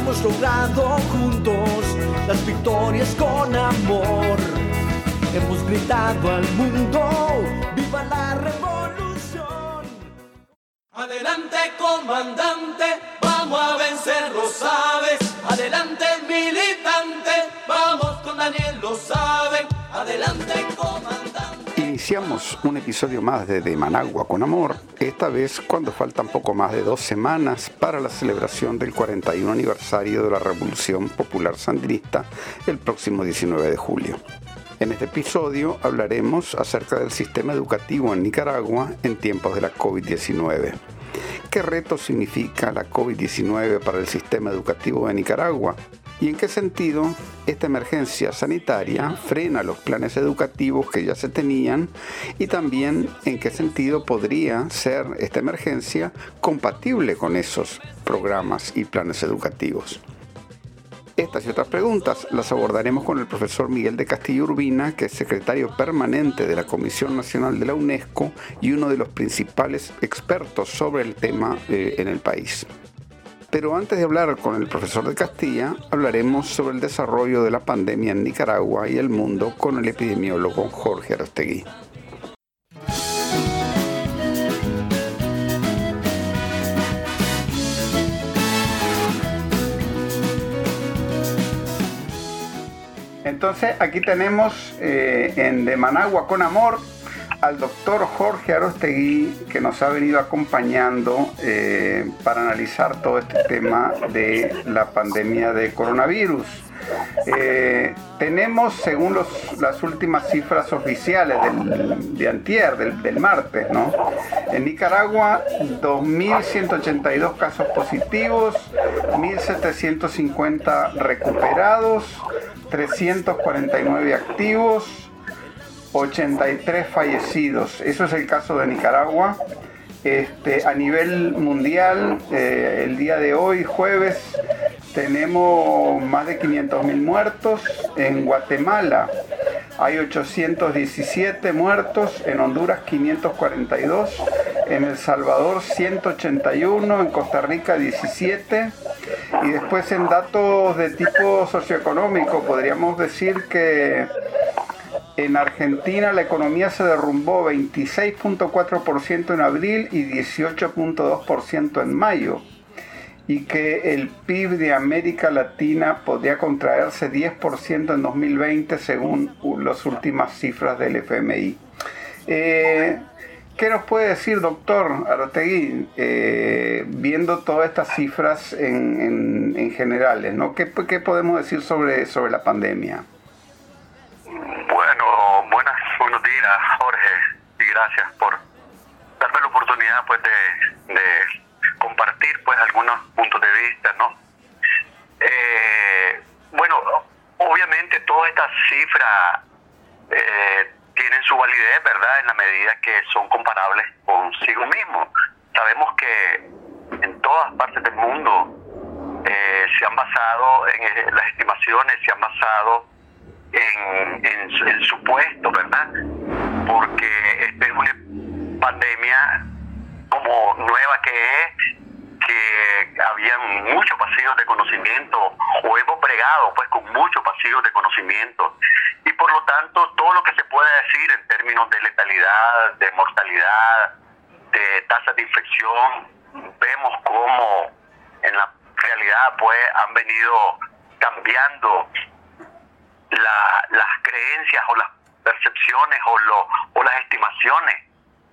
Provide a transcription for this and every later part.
Hemos logrado juntos las victorias con amor. Hemos gritado al mundo, viva la revolución. Adelante comandante, vamos a vencer, lo sabes. Adelante militante, vamos con Daniel, lo saben. Adelante comandante. Iniciamos un episodio más de De Managua con Amor, esta vez cuando faltan poco más de dos semanas para la celebración del 41 aniversario de la Revolución Popular Sandinista el próximo 19 de julio. En este episodio hablaremos acerca del sistema educativo en Nicaragua en tiempos de la COVID-19. ¿Qué reto significa la COVID-19 para el sistema educativo de Nicaragua? ¿Y en qué sentido esta emergencia sanitaria frena los planes educativos que ya se tenían? Y también en qué sentido podría ser esta emergencia compatible con esos programas y planes educativos. Estas y otras preguntas las abordaremos con el profesor Miguel de Castillo Urbina, que es secretario permanente de la Comisión Nacional de la UNESCO y uno de los principales expertos sobre el tema eh, en el país. Pero antes de hablar con el profesor de Castilla, hablaremos sobre el desarrollo de la pandemia en Nicaragua y el mundo con el epidemiólogo Jorge Arostegui. Entonces aquí tenemos eh, en De Managua con Amor al doctor Jorge Arostegui, que nos ha venido acompañando eh, para analizar todo este tema de la pandemia de coronavirus. Eh, tenemos, según las últimas cifras oficiales del, de antier, del, del, martes, ¿no? En Nicaragua, 2.182 casos positivos, 1.750 recuperados, 349 activos, 83 fallecidos. Eso es el caso de Nicaragua. Este, a nivel mundial, eh, el día de hoy, jueves, tenemos más de 500.000 muertos. En Guatemala hay 817 muertos, en Honduras 542, en El Salvador 181, en Costa Rica 17. Y después en datos de tipo socioeconómico podríamos decir que en Argentina la economía se derrumbó 26.4% en abril y 18.2% en mayo y que el PIB de América Latina podría contraerse 10% en 2020 según las últimas cifras del FMI. Eh, ¿Qué nos puede decir, doctor Arotegui, eh, viendo todas estas cifras en, generales? ¿no? ¿Qué, podemos decir sobre, sobre la pandemia? buenos días, Jorge, y gracias por darme la oportunidad pues de, compartir pues algunos puntos de vista, ¿no? Eh, bueno, obviamente todas estas cifras eh, tienen su validez, ¿verdad? En la medida que son comparables consigo mismo. Sabemos que en todas partes del mundo eh, se han basado en las estimaciones, se han basado en, en, supuesto, ¿verdad? Porque esta es una pandemia como nueva que es, que habían muchos pasillos de conocimiento, o hemos bregado pues con muchos pasillos de conocimiento, y por lo tanto todo lo que se puede decir en términos de letalidad, de mortalidad, de tasas de infección, vemos cómo en la realidad pues han venido cambiando las creencias o las percepciones o, lo, o las estimaciones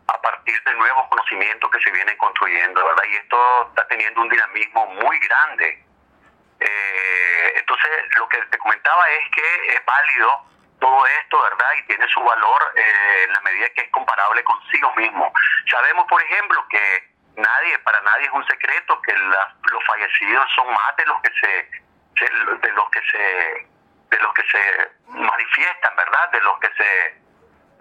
a partir de nuevos conocimientos que se vienen construyendo, ¿verdad? Y esto está teniendo un dinamismo muy grande. Eh, entonces, lo que te comentaba es que es válido todo esto, ¿verdad? Y tiene su valor eh, en la medida que es comparable consigo mismo. Sabemos, por ejemplo, que nadie, para nadie es un secreto que los fallecidos son más de los que se, de los que se de los que se manifiestan, ¿verdad? De los que se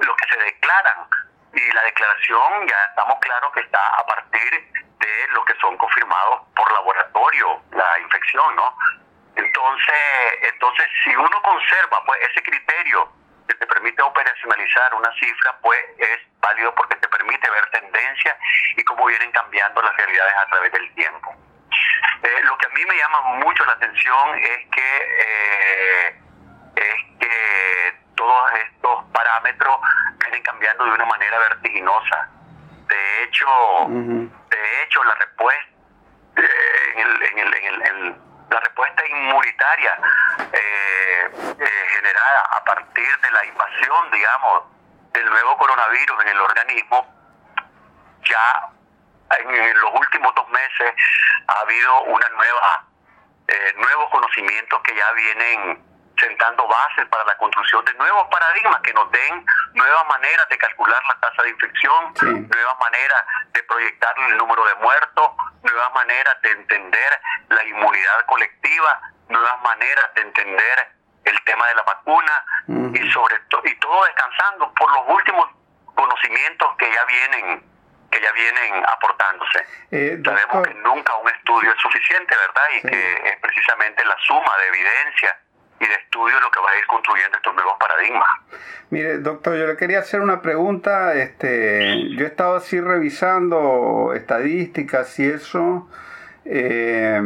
los que se declaran. Y la declaración ya estamos claros que está a partir de los que son confirmados por laboratorio la infección, ¿no? Entonces, entonces si uno conserva pues ese criterio que te permite operacionalizar una cifra, pues es válido porque te permite ver tendencias y cómo vienen cambiando las realidades a través del tiempo. Eh, lo que a mí me llama mucho la atención es que eh, es que todos estos parámetros vienen cambiando de una manera vertiginosa. De hecho, de hecho la respuesta eh, en, el, en, el, la respuesta inmunitaria eh, eh, generada a partir de la invasión, digamos, del nuevo coronavirus en el organismo, ya en, los últimos dos meses ha habido una nueva eh, nuevos conocimientos que ya vienen sentando bases para la construcción de nuevos paradigmas que nos den nuevas maneras de calcular la tasa de infección, nuevas maneras de proyectar el número de muertos, nuevas maneras de entender la inmunidad colectiva, nuevas maneras de entender el tema de la vacuna y sobre todo y todo descansando por los últimos conocimientos que ya vienen que ya vienen aportándose. Eh, Sabemos que nunca un estudio es suficiente, ¿verdad? Y que es precisamente la suma de evidencia y de estudio lo que va a ir construyendo estos nuevos paradigmas. Mire, doctor, yo le quería hacer una pregunta. Este, yo he estado así revisando estadísticas y eso, eh,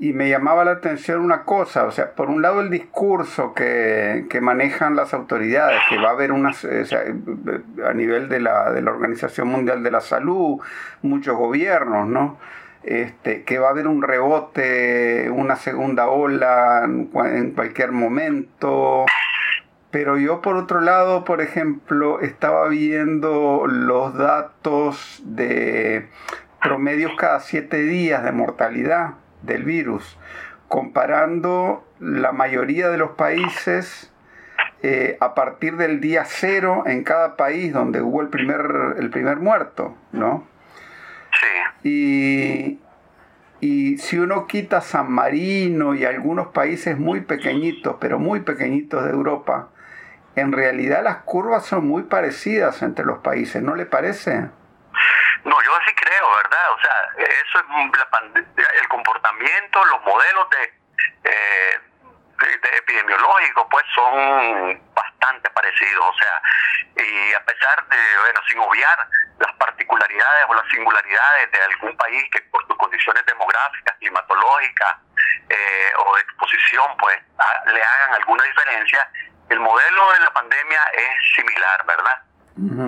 y me llamaba la atención una cosa, o sea, por un lado el discurso que, que manejan las autoridades, que va a haber una, a nivel de la, de la Organización Mundial de la Salud, muchos gobiernos, ¿no? Este, que va a haber un rebote, una segunda ola en cualquier momento. Pero yo por otro lado, por ejemplo, estaba viendo los datos de promedios cada siete días de mortalidad del virus, comparando la mayoría de los países eh, a partir del día cero en cada país donde hubo el primer, el primer muerto, ¿no? Y, y si uno quita San Marino y algunos países muy pequeñitos, pero muy pequeñitos de Europa, en realidad las curvas son muy parecidas entre los países, ¿no le parece? No, yo así creo, ¿verdad? O sea, eso es el comportamiento, los modelos de, eh, de, epidemiológicos, pues son bastante parecidos. O sea, y a pesar de, bueno, sin obviar las particularidades o las singularidades de algún país que por sus condiciones demográficas, climatológicas eh, o de exposición, pues le hagan alguna diferencia, el modelo de la pandemia es similar, ¿verdad?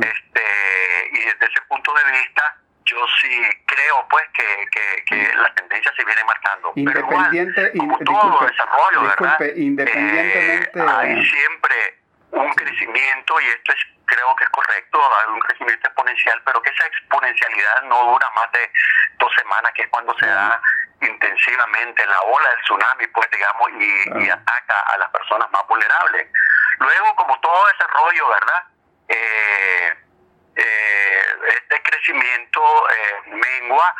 este Y desde ese punto de vista, yo sí creo pues que, que, las tendencias se vienen marcando. Independiente, Pero igual, como todo desarrollo, ¿verdad? Independientemente... Eh, hay siempre un crecimiento y esto es creo que es correcto, un crecimiento exponencial, pero que esa exponencialidad no dura más de dos semanas, que es cuando se da intensivamente la ola del tsunami, pues digamos, y, ataca a las personas más vulnerables. Luego, como todo desarrollo, ¿verdad? Eh, eh, este crecimiento eh, mengua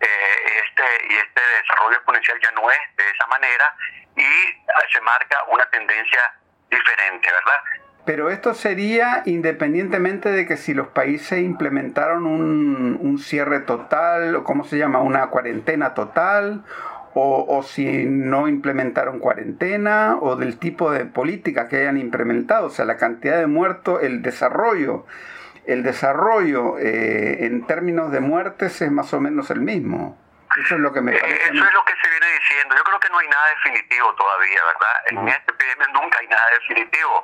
este y este desarrollo exponencial ya no es de esa manera y se marca una tendencia diferente, ¿verdad? Pero esto sería independientemente de que si los países implementaron un, un cierre total, o cómo se llama, una cuarentena total, o, o, si no implementaron cuarentena, o del tipo de política que hayan implementado, o sea, la cantidad de muertos, el desarrollo. El desarrollo eh, en términos de muertes es más o menos el mismo. Eso es lo que me parece. eso es lo que se viene diciendo. Yo creo que no hay nada definitivo todavía, ¿verdad? En este epidemia nunca hay nada definitivo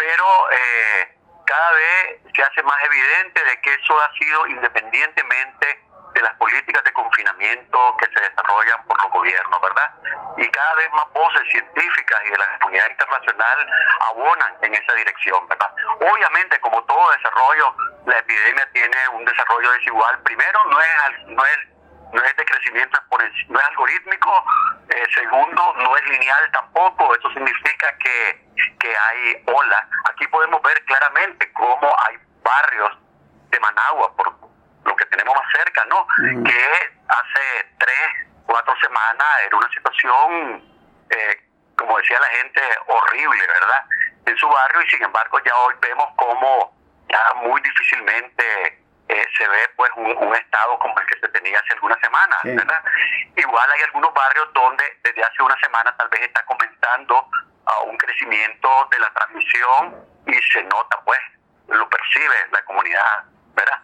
pero eh, cada vez se hace más evidente de que eso ha sido independientemente de las políticas de confinamiento que se desarrollan por los gobiernos, ¿verdad? Y cada vez más voces científicas y de la comunidad internacional abonan en esa dirección, ¿verdad? Obviamente, como todo desarrollo, la epidemia tiene un desarrollo desigual. Primero, no es, no es no es de crecimiento no es algorítmico, eh, segundo, no es lineal tampoco, eso significa que, que hay olas. Aquí podemos ver claramente cómo hay barrios de Managua, por lo que tenemos más cerca, ¿no? Que hace tres, cuatro semanas era una situación, eh, como decía la gente, horrible, ¿verdad? En su barrio y sin embargo ya hoy vemos cómo ya muy difícilmente eh, se ve pues un, estado como el que se tenía hace algunas semanas, ¿verdad? Igual hay algunos barrios donde desde hace una semana tal vez está comenzando a un crecimiento de la transmisión y se nota pues, lo percibe la comunidad, ¿verdad?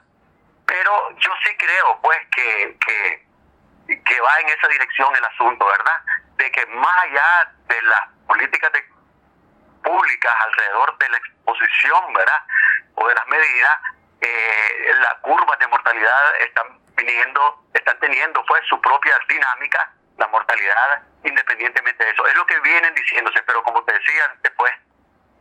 Pero yo sí creo pues que, que, que va en esa dirección el asunto, ¿verdad? De que más allá de las políticas de, públicas alrededor de la exposición, ¿verdad? O de las medidas, eh, las curvas de mortalidad están viniendo, están teniendo pues su propia dinámica, la mortalidad independientemente de eso. Es lo que vienen diciéndose, pero como te decía después,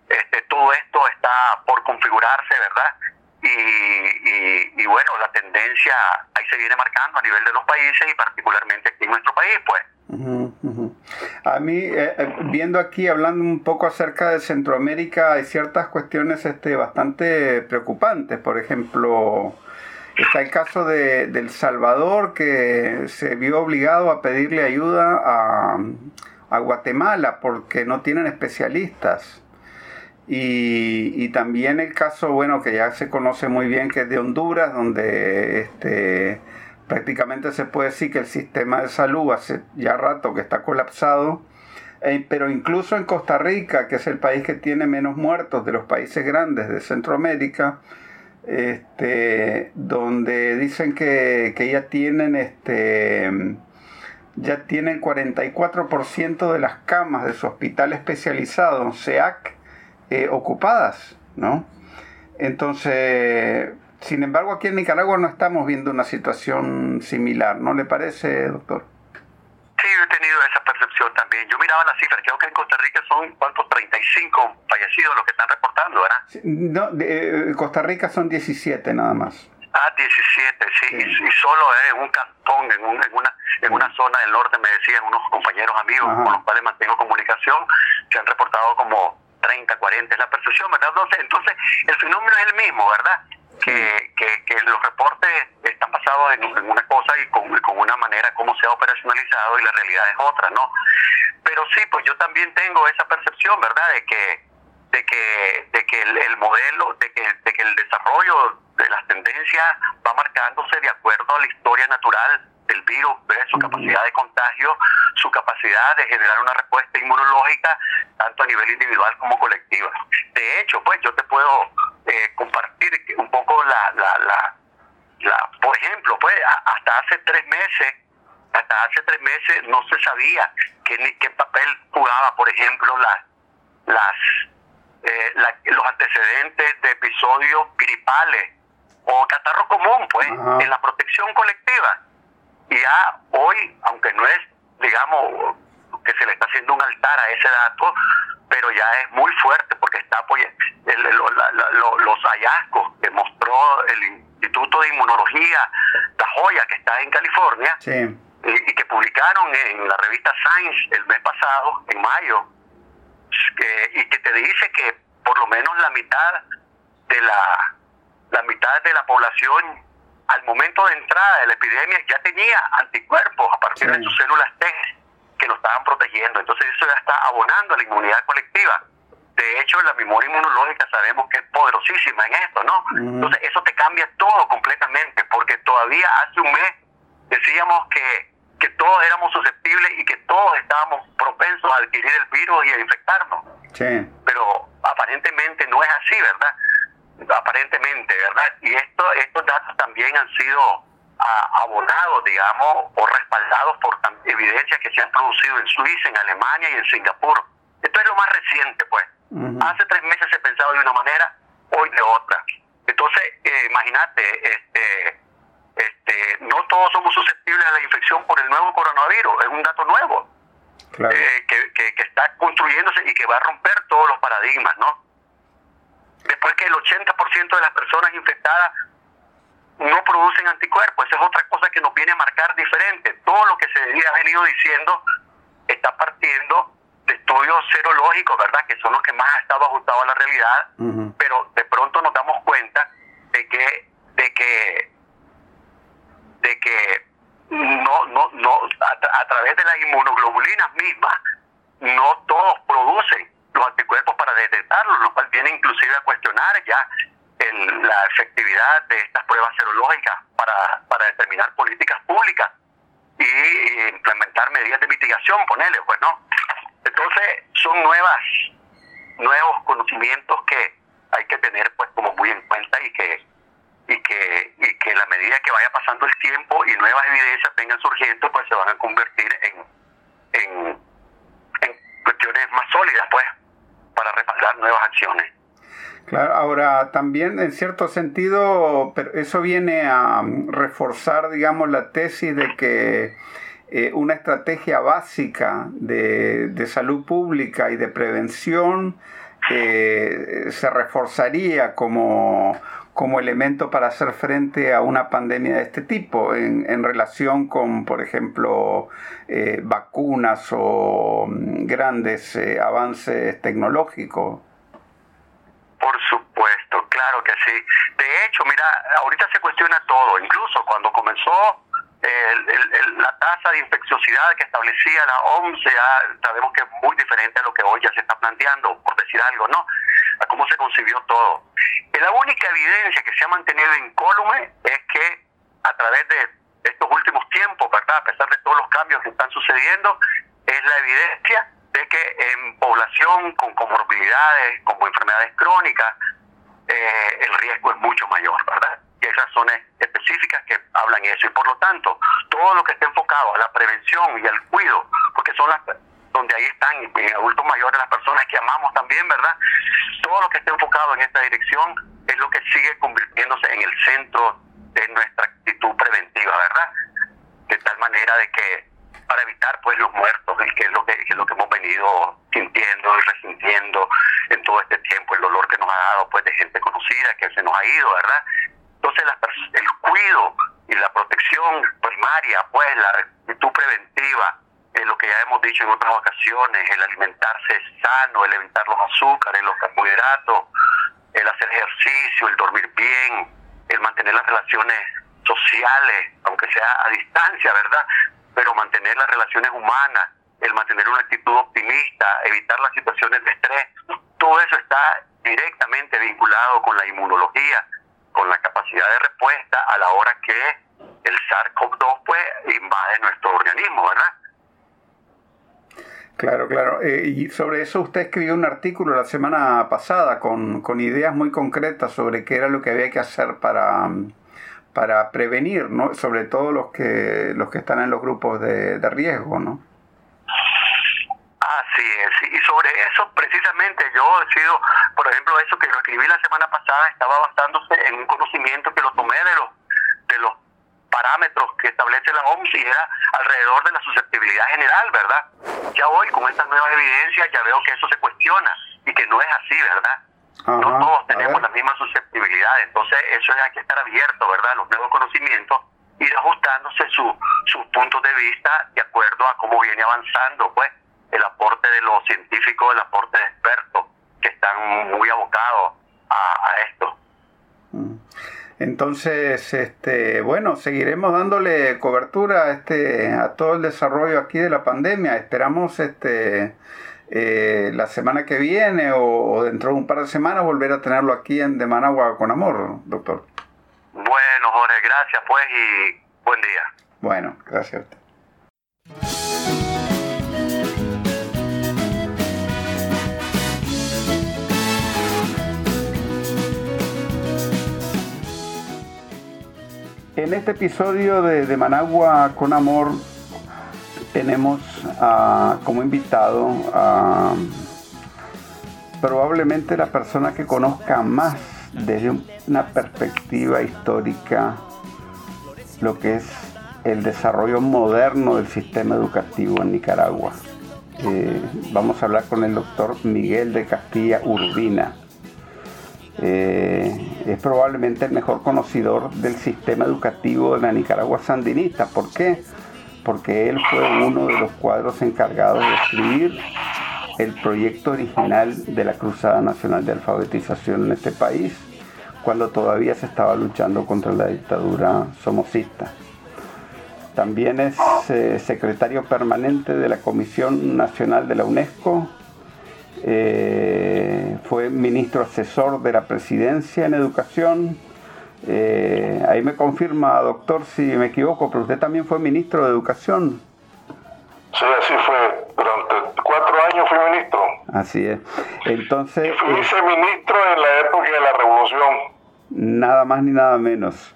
este, todo esto está por configurarse, ¿verdad? Y, y, bueno, la tendencia ahí se viene marcando a nivel de los países y particularmente aquí en nuestro país, pues. A mí, eh, eh, viendo aquí, hablando un poco acerca de Centroamérica, hay ciertas cuestiones este, bastante preocupantes. Por ejemplo, está el caso de, El Salvador, que se vio obligado a pedirle ayuda a, a Guatemala porque no tienen especialistas. Y, y, también el caso, bueno, que ya se conoce muy bien, que es de Honduras, donde este, prácticamente se puede decir que el sistema de salud hace ya rato que está colapsado, eh, pero incluso en Costa Rica, que es el país que tiene menos muertos de los países grandes de Centroamérica, este, donde dicen que, que ya tienen este ya tienen 44% de las camas de su hospital especializado, SEAC, eh, ocupadas, ¿no? Entonces, sin embargo, aquí en Nicaragua no estamos viendo una situación similar, ¿no le parece, doctor? Sí, yo he tenido esa percepción también. Yo miraba las cifras, creo que en Costa Rica son, ¿cuántos? 35 fallecidos los que están reportando, ¿verdad? no, de, eh, Costa Rica son 17 nada más. Ah, 17, sí, Y, solo en un cantón, en, un, en, una, en una zona del norte, me decían unos compañeros amigos con los cuales mantengo comunicación, se han reportado como 30, 40, es la percepción, ¿verdad? Entonces, entonces el fenómeno es el mismo, ¿verdad? Que, que, los reportes están basados en, una cosa y con, con, una manera como se ha operacionalizado y la realidad es otra, ¿no? Pero sí, pues yo también tengo esa percepción, ¿verdad? De que de que de que el, modelo, de que, de que el desarrollo de las tendencias va marcándose de acuerdo a la historia natural del virus, su capacidad de contagio, su capacidad de generar una respuesta inmunológica, tanto a nivel individual como colectiva. De hecho, pues yo te puedo eh, compartir un poco la, la, la, la, por ejemplo, pues hasta hace tres meses, hasta hace tres meses no se sabía qué, qué papel jugaba, por ejemplo, las, las, eh, los antecedentes de episodios gripales o catarro común, pues, en la protección colectiva. Y ya hoy, aunque no es, digamos, que se le está haciendo un altar a ese dato, pero ya es muy fuerte porque está apoyando los hallazgos que mostró el Instituto de Inmunología, la joya que está en California, y, que publicaron en la revista Science el mes pasado, en mayo, y que te dice que por lo menos la mitad de la, la mitad de la población al momento de entrada de la epidemia ya tenía anticuerpos a partir de sus células T que lo estaban protegiendo. Entonces eso ya está abonando a la inmunidad colectiva. De hecho, la memoria inmunológica sabemos que es poderosísima en esto, ¿no? Entonces eso te cambia todo completamente, porque todavía hace un mes decíamos que, que todos éramos susceptibles y que todos estábamos propensos a adquirir el virus y a infectarnos. Sí. Pero aparentemente no es así, ¿verdad? aparentemente, ¿verdad? Y esto, estos datos también han sido ah, abonados, digamos, o respaldados por evidencias que se han producido en Suiza, en Alemania y en Singapur. Esto es lo más reciente, pues. Hace tres meses se pensaba de una manera, hoy de otra. Entonces, eh, imagínate, este, este, no todos somos susceptibles a la infección por el nuevo coronavirus, es un dato nuevo. Eh, que, que, que está construyéndose y que va a romper todos los paradigmas, ¿no? después que el 80% de las personas infectadas no producen anticuerpos. Esa es otra cosa que nos viene a marcar diferente. Todo lo que se ha venido diciendo está partiendo estudios serológicos, ¿verdad? Que son los que más han estado ajustados a la realidad, pero de pronto nos damos cuenta de que, de que de que no, no, no, a, través de las inmunoglobulinas mismas, no todos producen los anticuerpos para detectarlo, lo cual viene inclusive a cuestionar ya la efectividad de estas pruebas serológicas para, para determinar políticas públicas y, implementar medidas de mitigación, ponerle, pues no. Entonces, son nuevas, nuevos conocimientos que hay que tener pues como muy en cuenta y que y que, y que la medida que vaya pasando el tiempo y nuevas evidencias vengan surgiendo, pues se van a convertir en, en, en cuestiones más sólidas, pues, para respaldar nuevas acciones. Claro, ahora también en cierto sentido, pero eso viene a reforzar, digamos, la tesis de que eh, una estrategia básica de, de, salud pública y de prevención eh, se reforzaría como, como elemento para hacer frente a una pandemia de este tipo en, en relación con, por ejemplo, eh, vacunas o mm, grandes avances tecnológicos. Por supuesto, claro que sí. De hecho, mira, ahorita se cuestiona todo, incluso cuando comenzó la tasa de infecciosidad que establecía la OMS, sabemos que es muy diferente a lo que hoy ya se está planteando, por decir algo, ¿no? A cómo se concibió todo. Y la única evidencia que se ha mantenido incólume es que a través de estos últimos tiempos, ¿verdad? A pesar de todos los cambios que están sucediendo, es la evidencia de que en población con comorbilidades, como enfermedades crónicas, eh, el riesgo es mucho mayor, ¿verdad? Razones específicas que hablan eso. Y por lo tanto, todo lo que esté enfocado a la prevención y al cuidado, porque son las donde ahí están en adultos mayores las personas que amamos también, ¿verdad? Todo lo que esté enfocado en esta dirección es lo que sigue convirtiéndose en el centro de nuestra actitud preventiva, ¿verdad? De tal manera de que para evitar pues los muertos, que es lo que, es lo que hemos venido sintiendo y resintiendo en todo este tiempo, el dolor que nos ha dado pues de gente conocida que se nos ha ido, ¿verdad? Entonces el cuidado y la protección primaria, pues la actitud preventiva, en lo que ya hemos dicho en otras ocasiones, el alimentarse sano, el evitar los azúcares, los carbohidratos, el hacer ejercicio, el dormir bien, el mantener las relaciones sociales, aunque sea a distancia, ¿verdad? pero mantener las relaciones humanas, el mantener una actitud optimista, evitar las situaciones de estrés, todo eso está directamente vinculado con la inmunología, con la capacidad de respuesta a la hora que el SARS-CoV-2 pues, invade nuestro organismo, ¿verdad? Claro, claro. Eh, y sobre eso usted escribió un artículo la semana pasada con, con ideas muy concretas sobre qué era lo que había que hacer para, para prevenir, ¿no? Sobre todo los que los que están en los grupos de, riesgo, ¿no? Así es, y sobre eso precisamente yo he sido, por ejemplo, eso que lo escribí la semana pasada estaba basándose en un conocimiento que lo tomé de los de los parámetros que establece la OMS y era alrededor de la susceptibilidad general, ¿verdad? Ya hoy con estas nuevas evidencias ya veo que eso se cuestiona y que no es así, ¿verdad? no todos tenemos la misma susceptibilidad, entonces eso hay que estar abierto, ¿verdad? Los nuevos conocimientos, ir ajustándose su, sus puntos de vista de acuerdo a cómo viene avanzando, pues, el aporte de los científicos, el aporte de expertos que están muy abocados a, esto. Mm. Entonces, este, bueno, seguiremos dándole cobertura a este, a todo el desarrollo aquí de la pandemia. Esperamos, este, eh, la semana que viene o, dentro de un par de semanas volver a tenerlo aquí en De Managua con Amor, doctor. Bueno, Jorge, gracias pues y buen día. Bueno, gracias a usted. En este episodio de, Managua con Amor tenemos como invitado a probablemente la persona que conozca más desde una perspectiva histórica lo que es el desarrollo moderno del sistema educativo en Nicaragua. Eh, vamos a hablar con el doctor Miguel de Castilla Urbina. Eh, es probablemente el mejor conocedor del sistema educativo de la Nicaragua sandinista. ¿Por qué? porque él fue uno de los cuadros encargados de escribir el proyecto original de la Cruzada Nacional de Alfabetización en este país, cuando todavía se estaba luchando contra la dictadura somocista. también es eh, secretario permanente de la Comisión Nacional de la UNESCO. Eh, fue ministro asesor de la presidencia en educación. Eh, ahí me confirma, doctor, si me equivoco, pero usted también fue ministro de educación. Sí, así fue. Durante cuatro años fui ministro. Así es. Entonces. Y fui viceministro en la época de la revolución. Nada más ni nada menos.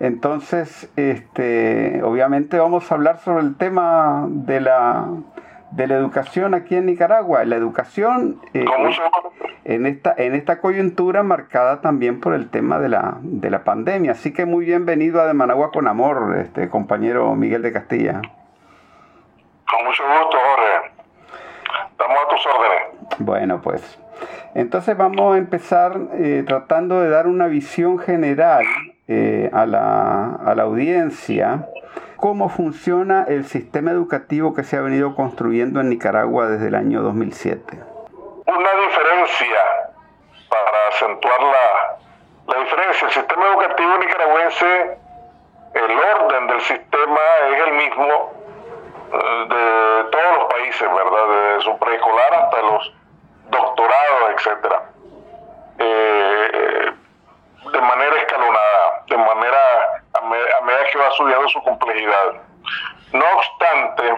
Entonces, este, obviamente vamos a hablar sobre el tema de la, de la educación aquí en Nicaragua. La educación eh, en, esta, en esta coyuntura marcada también por el tema de la, de la pandemia. Así que muy bienvenido a De Managua con Amor, este compañero Miguel de Castilla. Con mucho gusto, Jorge. Estamos a tus órdenes. Bueno, pues. Entonces vamos a empezar eh, tratando de dar una visión general eh, a, la, a la audiencia cómo funciona el sistema educativo que se ha venido construyendo en Nicaragua desde el año 2007. Una diferencia, para acentuar la, la diferencia, el sistema educativo nicaragüense, el orden del sistema es el mismo eh, de todos los países, ¿verdad? Desde su preescolar hasta los doctorados, etcétera. Eh, de manera escalonada, de manera a, medida que va subiendo su complejidad. No obstante,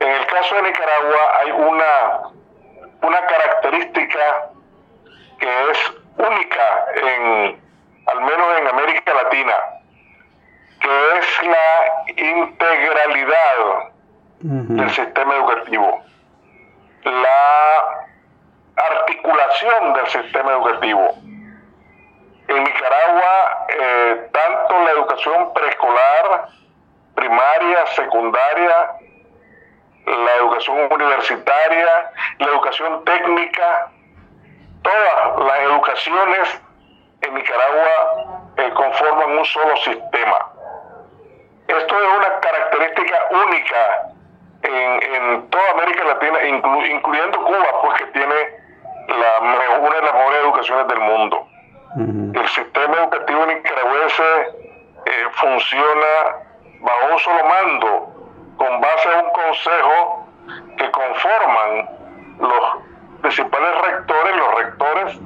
en el caso de Nicaragua hay una, una característica que es única en, al menos en América Latina, que es la integralidad del sistema educativo, la articulación del sistema educativo en Nicaragua, eh, tanto la educación preescolar, primaria, secundaria, la educación universitaria, la educación técnica, todas las educaciones en Nicaragua eh, conforman un solo sistema. Esto es una característica única en, toda América Latina, incluyendo Cuba, pues que tiene la, una de las mejores educaciones del mundo. El sistema educativo nicaragüense eh, funciona bajo un solo mando, con base a un consejo que conforman los principales rectores, los rectores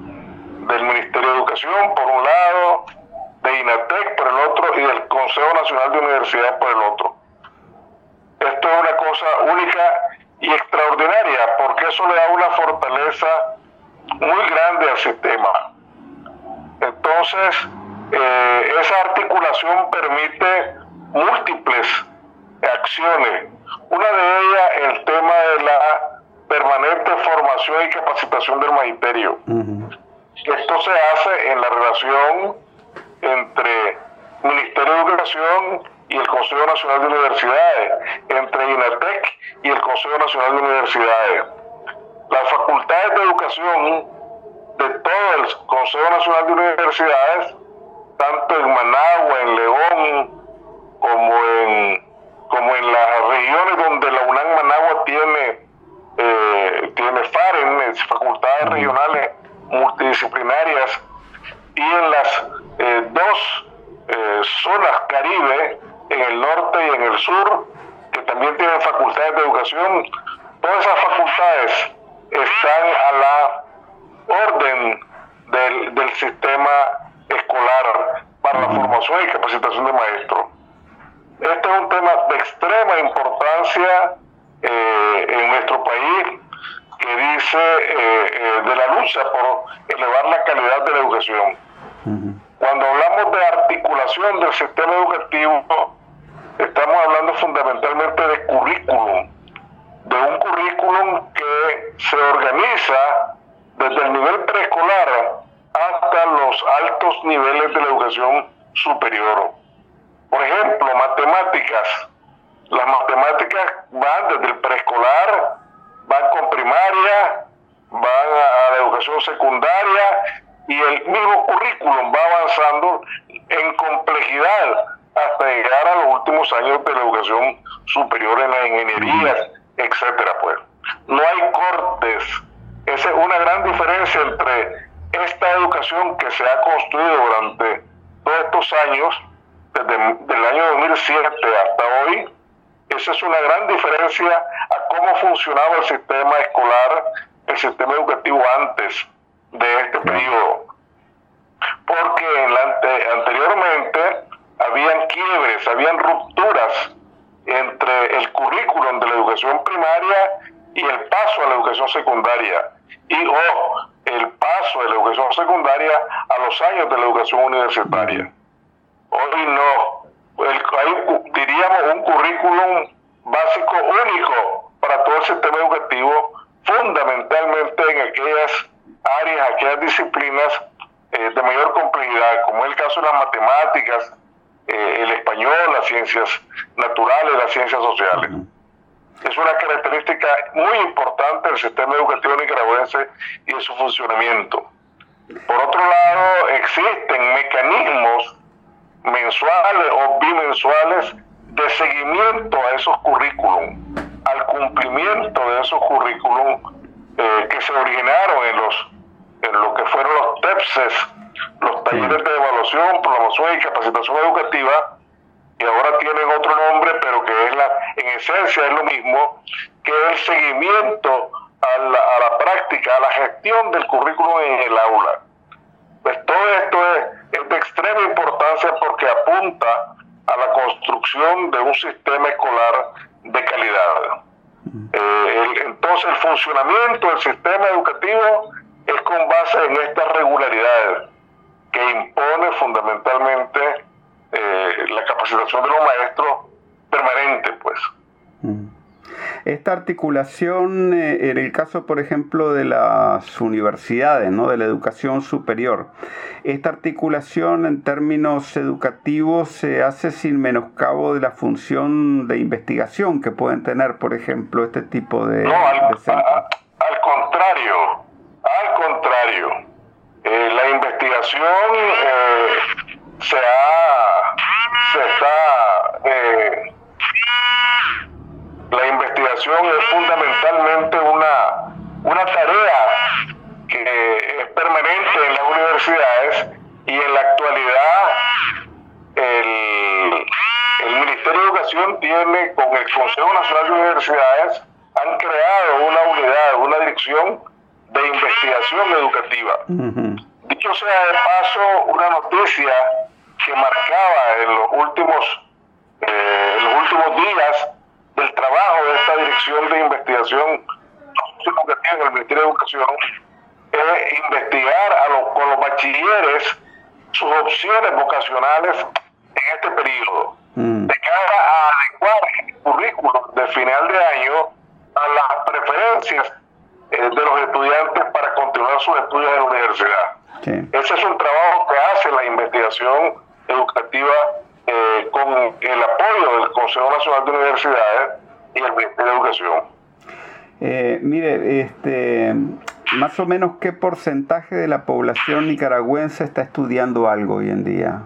del Ministerio de Educación, por un lado, de INATEC por el otro y del Consejo Nacional de Universidades por el otro. Esto es una cosa única y extraordinaria porque eso le da una fortaleza muy grande al sistema. Entonces, eh, esa articulación permite múltiples acciones. Una de ellas, el tema de la permanente formación y capacitación del magisterio. Esto se hace en la relación entre Ministerio de Educación y el Consejo Nacional de Universidades, entre INATEC y el Consejo Nacional de Universidades. Las facultades de educación de todo el Consejo Nacional de Universidades, tanto en Managua, en León, como en, como en las regiones donde la UNAM Managua tiene, eh, tiene FAREN, facultades regionales multidisciplinarias, y en las eh, dos eh, zonas Caribe, en el norte y en el sur, que también tienen facultades de educación, todas esas facultades están a la orden del, del sistema escolar para la formación y capacitación de maestros. Este es un tema de extrema importancia eh, en nuestro país que dice eh, eh, de la lucha por elevar la calidad de la educación. Cuando hablamos de articulación del sistema educativo, estamos hablando fundamentalmente de currículum, de un currículum que se organiza desde el nivel preescolar hasta los altos niveles de la educación superior. Por ejemplo, matemáticas. Las matemáticas van desde el preescolar, van con primaria, van a la educación secundaria y el mismo currículum va avanzando en complejidad hasta llegar a los últimos años de la educación superior en las ingenierías, etcétera, pues. No hay cortes esa es una gran diferencia entre esta educación que se ha construido durante todos estos años, desde el año 2007 hasta hoy, esa es una gran diferencia a cómo funcionaba el sistema escolar, el sistema educativo antes de este periodo. Porque anteriormente habían quiebres, habían rupturas entre el currículum de la educación primaria y el paso a la educación secundaria. Y o el paso de la educación secundaria a los años de la educación universitaria. Hoy no. hay, diríamos, un currículum básico único para todo el sistema educativo, fundamentalmente en aquellas áreas, aquellas disciplinas eh, de mayor complejidad, como es el caso de las matemáticas, eh, el español, las ciencias naturales, las ciencias sociales. Característica muy importante del sistema educativo nicaragüense y de su funcionamiento. Por otro lado, existen mecanismos mensuales o bimensuales de seguimiento a esos currículum, al cumplimiento de esos currículum eh, que se originaron en los en lo que fueron los TEPSES, los talleres de evaluación, programación y capacitación educativa, y ahora tienen otro nombre, pero que es la, en esencia es lo mismo, el seguimiento a la, práctica, a la gestión del currículum en el aula. Pues todo esto es, es de extrema importancia porque apunta a la construcción de un sistema escolar de calidad. Eh, entonces el funcionamiento del sistema educativo es con base en estas regularidades que impone fundamentalmente eh, la capacitación de los maestros permanente, pues. Mm. Esta articulación, eh, en el caso, por ejemplo, de las universidades, ¿no? de la educación superior, esta articulación en términos educativos se hace sin menoscabo de la función de investigación que pueden tener, por ejemplo, este tipo de... No, al, al contrario, al contrario. Eh, la investigación eh, se ha, se está, eh, la investigación es fundamentalmente una, una tarea que es permanente en las universidades y en la actualidad el, el Ministerio de Educación tiene con el Consejo Nacional de Universidades han creado una unidad, una dirección de investigación educativa. Dicho sea de paso, una noticia que marcaba en los últimos, eh, en los últimos días del trabajo de esta dirección de investigación educativa en el Ministerio de Educación es investigar a los, con los bachilleres sus opciones vocacionales en este periodo, de cara a adecuar el currículum de final de año a las preferencias eh, de los estudiantes para continuar sus estudios en la universidad. Ese es un trabajo que hace la investigación educativa eh, con el apoyo del Consejo Nacional de Universidades y el Ministerio de Educación. Eh, mire, este, más o menos qué porcentaje de la población nicaragüense está estudiando algo hoy en día.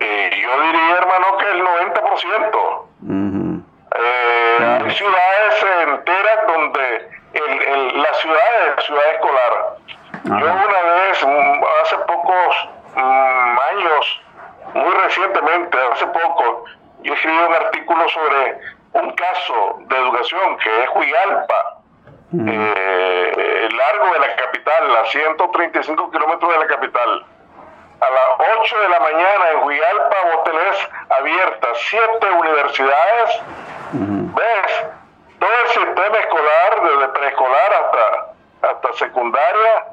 yo diría, hermano, que el 90%. Hay ciudades enteras donde el, la ciudad es ciudad escolar. Yo una vez, hace pocos mm, años, muy recientemente, hace poco, yo escribí un artículo sobre un caso de educación que es Huigalpa, eh, largo de la capital, a 135 kilómetros de la capital. A las 8 de la mañana en Huigalpa vos tenés abiertas siete universidades ¿Ves? Todo el sistema escolar, desde preescolar hasta, hasta secundaria,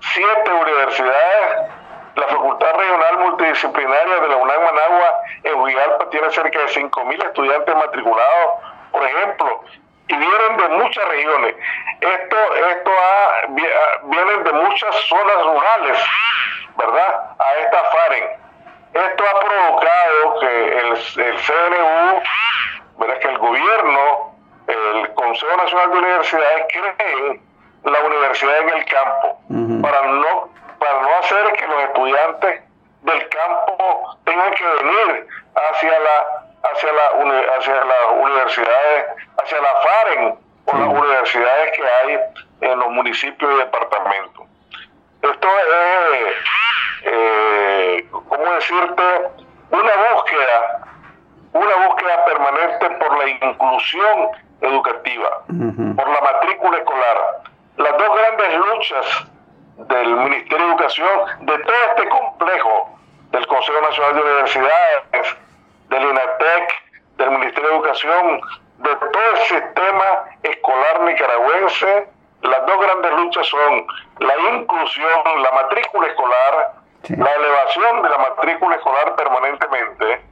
siete universidades, la Facultad Regional Multidisciplinaria de la UNAM Managua en Huigalpa tiene cerca de 5.000 estudiantes matriculados, por ejemplo, y vienen de muchas regiones. Esto, esto ha, vienen de muchas zonas rurales, ¿verdad? A esta FAREN. Esto ha provocado que el, el CNU verás que el gobierno, el Consejo Nacional de Universidades creen la universidad en el campo para no para no hacer que los estudiantes del campo tengan que venir hacia la hacia la hacia las universidades hacia la FAREN o las universidades que hay en los municipios y departamentos. Esto es eh, cómo decirte una búsqueda una búsqueda permanente por la inclusión educativa, por la matrícula escolar. Las dos grandes luchas del Ministerio de Educación, de todo este complejo del Consejo Nacional de Universidades, del INATEC, del Ministerio de Educación, de todo el sistema escolar nicaragüense, las dos grandes luchas son la inclusión, la matrícula escolar, la elevación de la matrícula escolar permanentemente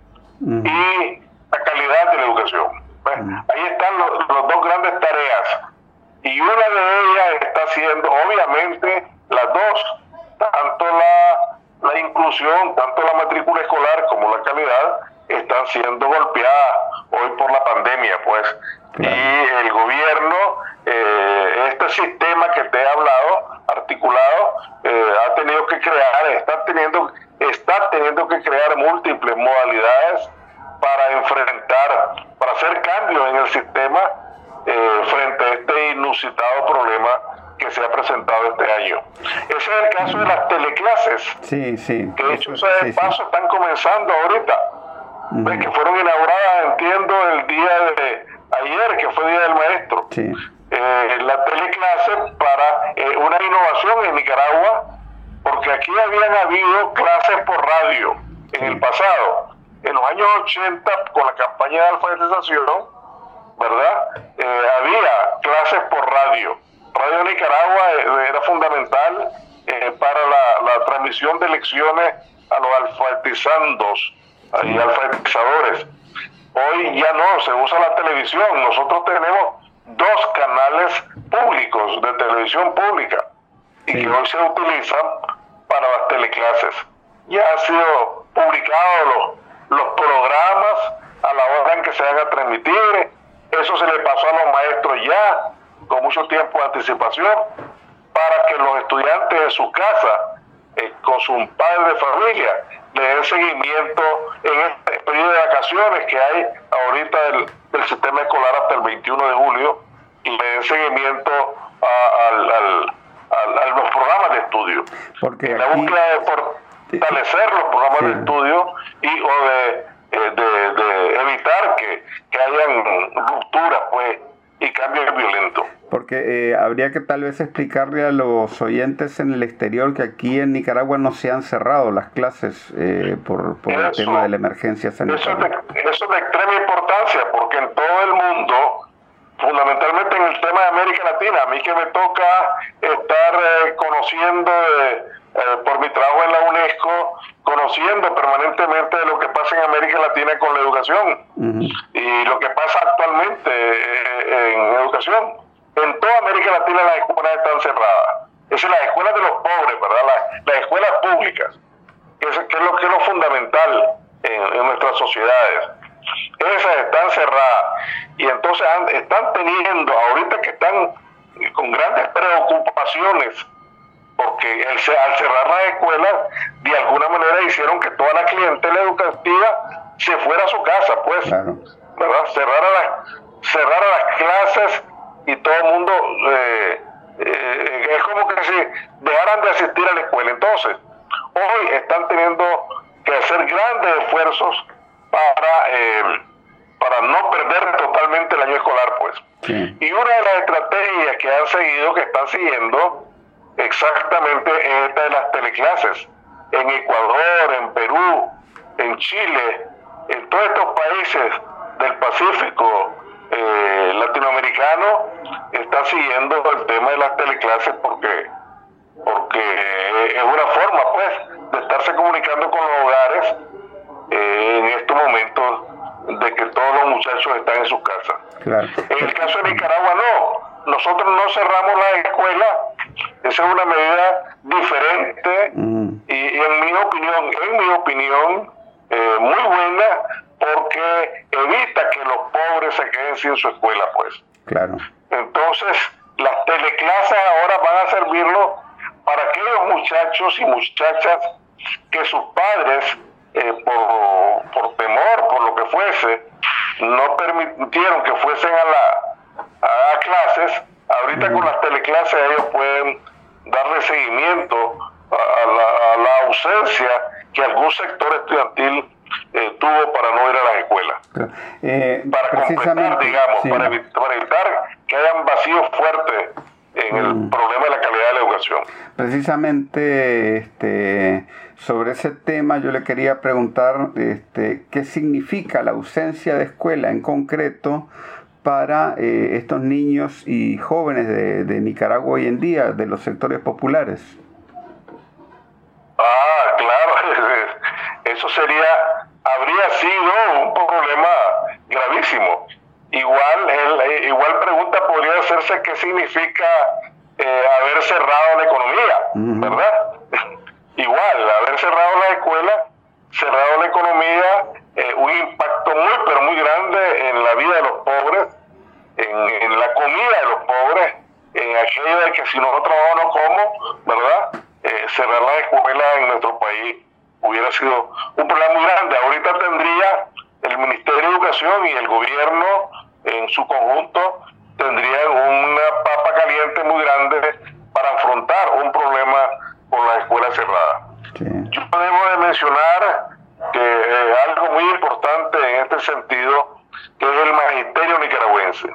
y la calidad de la educación. Pues, ahí están las dos grandes tareas. Y una de ellas está siendo, obviamente, las dos, tanto la, la inclusión, tanto la matrícula escolar como la calidad, están siendo golpeadas hoy por la pandemia, pues. Y el gobierno, eh, este sistema que te he hablado, articulado, eh, ha tenido que crear, está teniendo, está teniendo que crear múltiples modalidades para enfrentar, para hacer cambios en el sistema eh, frente a este inusitado problema se ha presentado este año. Ese es el caso de las teleclases. Sí, sí. Que de hecho, sí, paso están comenzando ahorita. Que fueron inauguradas, entiendo, el día de ayer, que fue Día del Maestro. Sí. Eh, la teleclase para eh, una innovación en Nicaragua, porque aquí habían habido clases por radio en el pasado. En los años 80, con la campaña de alfabetización, ¿verdad? Eh, había clases por radio. Radio Nicaragua eh, era fundamental eh, para la, la, transmisión de lecciones a los alfabetizandos y alfabetizadores. Hoy ya no, se usa la televisión. Nosotros tenemos dos canales públicos de televisión pública y que hoy se utilizan para las teleclases. Ya ha sido publicado los, los programas a la hora en que se van a transmitir. Eso se le pasó a los maestros ya, con mucho tiempo de anticipación, para que los estudiantes de su casa, eh, con sus padres de familia, le den seguimiento en este periodo de vacaciones que hay ahorita del, del sistema escolar hasta el 21 de julio, y le den seguimiento a, al, al, a, los programas de estudio. Porque en la búsqueda de fortalecer los programas sí. de estudio y o de de, de, evitar que, que hayan rupturas pues y cambios violentos. Porque eh, habría que tal vez explicarle a los oyentes en el exterior que aquí en Nicaragua no se han cerrado las clases eh, por, por eso, el tema de la emergencia sanitaria. Eso es, de, eso es de extrema importancia porque en todo el mundo fundamentalmente en el tema de América Latina. A mí que me toca estar eh, conociendo eh, por mi trabajo en la UNESCO, conociendo permanentemente de lo que pasa en América Latina con la educación uh -huh. y lo que pasa actualmente en educación. En toda América Latina las escuelas están cerradas. Es las escuelas de los pobres, ¿verdad? Las, las escuelas públicas, que es, que es, lo, que es lo fundamental en, en nuestras sociedades esas están cerradas y entonces han, están teniendo, ahorita que están con grandes preocupaciones, porque el, al cerrar las escuelas, de alguna manera hicieron que toda la clientela educativa se fuera a su casa, pues, claro. ¿verdad? Cerrar, a las, cerrar a las clases y todo el mundo, eh, eh, es como que si dejaran de asistir a la escuela. Entonces, hoy están teniendo que hacer grandes esfuerzos para, eh, para no perder totalmente el año escolar, pues. Sí. Y una de las estrategias que han seguido, que están siguiendo, exactamente es esta de las teleclases. En Ecuador, en Perú, en Chile, en todos estos países del Pacífico eh, latinoamericano, está siguiendo el tema de las teleclases porque porque es una forma pues de estarse comunicando con los hogares eh, en estos momentos de que todos los muchachos están en sus casas. Claro. En el caso de Nicaragua no, nosotros no cerramos la escuela, esa es una medida diferente mm. y, y, en mi opinión, en mi opinión, eh, muy buena porque evita que los pobres se queden sin su escuela, pues. Claro. Entonces, las teleclases ahora van a servirlo para aquellos muchachos y muchachas que sus padres eh, por, por, temor, por lo que fuese, no permitieron que fuesen a, la, a, a clases. Ahorita con las teleclases ellos pueden darle seguimiento a, a, la, a, la, ausencia que algún sector estudiantil eh, tuvo para no ir a las escuelas. Eh, para completar, digamos, para, evitar, que hayan vacíos fuertes en el mm. problema de la calidad de la educación. Precisamente este, sobre ese tema yo le quería preguntar este, qué significa la ausencia de escuela en concreto para eh, estos niños y jóvenes de, de Nicaragua hoy en día, de los sectores populares. Ah, claro, eso sería, habría sido un problema gravísimo. Igual, el, eh, igual pregunta podría hacerse qué significa eh, haber cerrado la economía, ¿verdad? igual, haber cerrado la escuela, cerrado la economía, eh, un impacto muy, pero muy grande en la vida de los pobres, en, la comida de los pobres, en aquello de que si no trabajo no como, ¿verdad? cerrar la escuela en nuestro país hubiera sido un problema muy grande. Ahorita tendría el Ministerio de Educación y el gobierno en su conjunto tendrían una papa caliente muy grande para afrontar un problema con la escuela cerrada. Yo debo de mencionar que eh, algo muy importante en este sentido, que es el magisterio nicaragüense.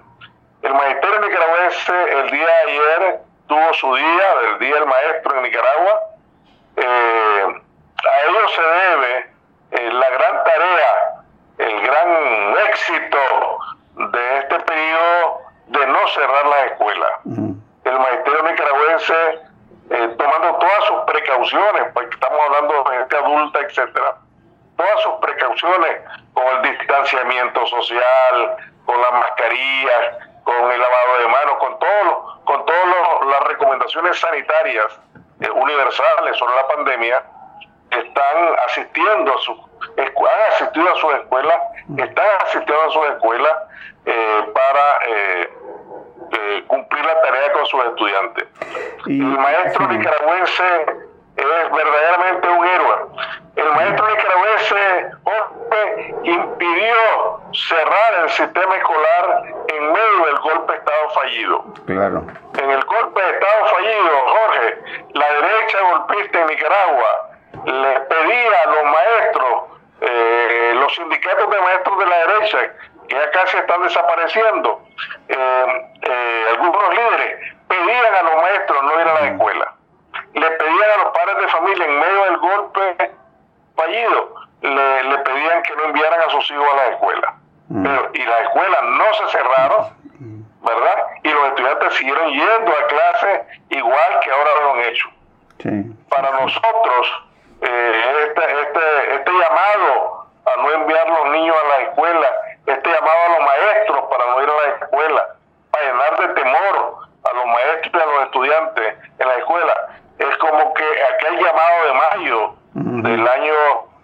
El magisterio nicaragüense el día de ayer tuvo su día, el Día del Maestro en Nicaragua. Eh, a ello se debe eh, la gran tarea, el gran éxito de este periodo de no cerrar las escuelas. El magisterio nicaragüense, eh, tomando todas sus precauciones, porque estamos hablando de gente adulta, etcétera, sus precauciones con el distanciamiento social, con las mascarillas, con el lavado de manos, con todo, con todas las recomendaciones sanitarias eh, universales sobre la pandemia, están asistiendo a su, han asistido a sus escuelas, están asistiendo a sus escuelas eh, para eh, cumplir la tarea con sus estudiantes. el maestro nicaragüense es verdaderamente un héroe. El maestro nicaragüense impidió cerrar el sistema escolar en medio del golpe de Estado fallido. Claro. En el golpe de Estado fallido, Jorge, la derecha golpista en Nicaragua le pedía a los maestros, eh, los sindicatos de maestros de la derecha, que ya casi están desapareciendo, eh, eh, algunos líderes pedían a los maestros no ir a la escuela. Le pedían a los padres de familia en medio del golpe fallido, le, le pedían que no enviaran a sus hijos a la escuela. Mm. Pero, y las escuelas no se cerraron, ¿verdad? Y los estudiantes siguieron yendo a clase igual que ahora lo han hecho. Para nosotros, eh, este, este, este llamado a no enviar los niños a la escuela, este llamado a los maestros para no ir a la escuela, para llenar de temor a los maestros y a los estudiantes en la escuela, es como que aquel llamado de mayo del año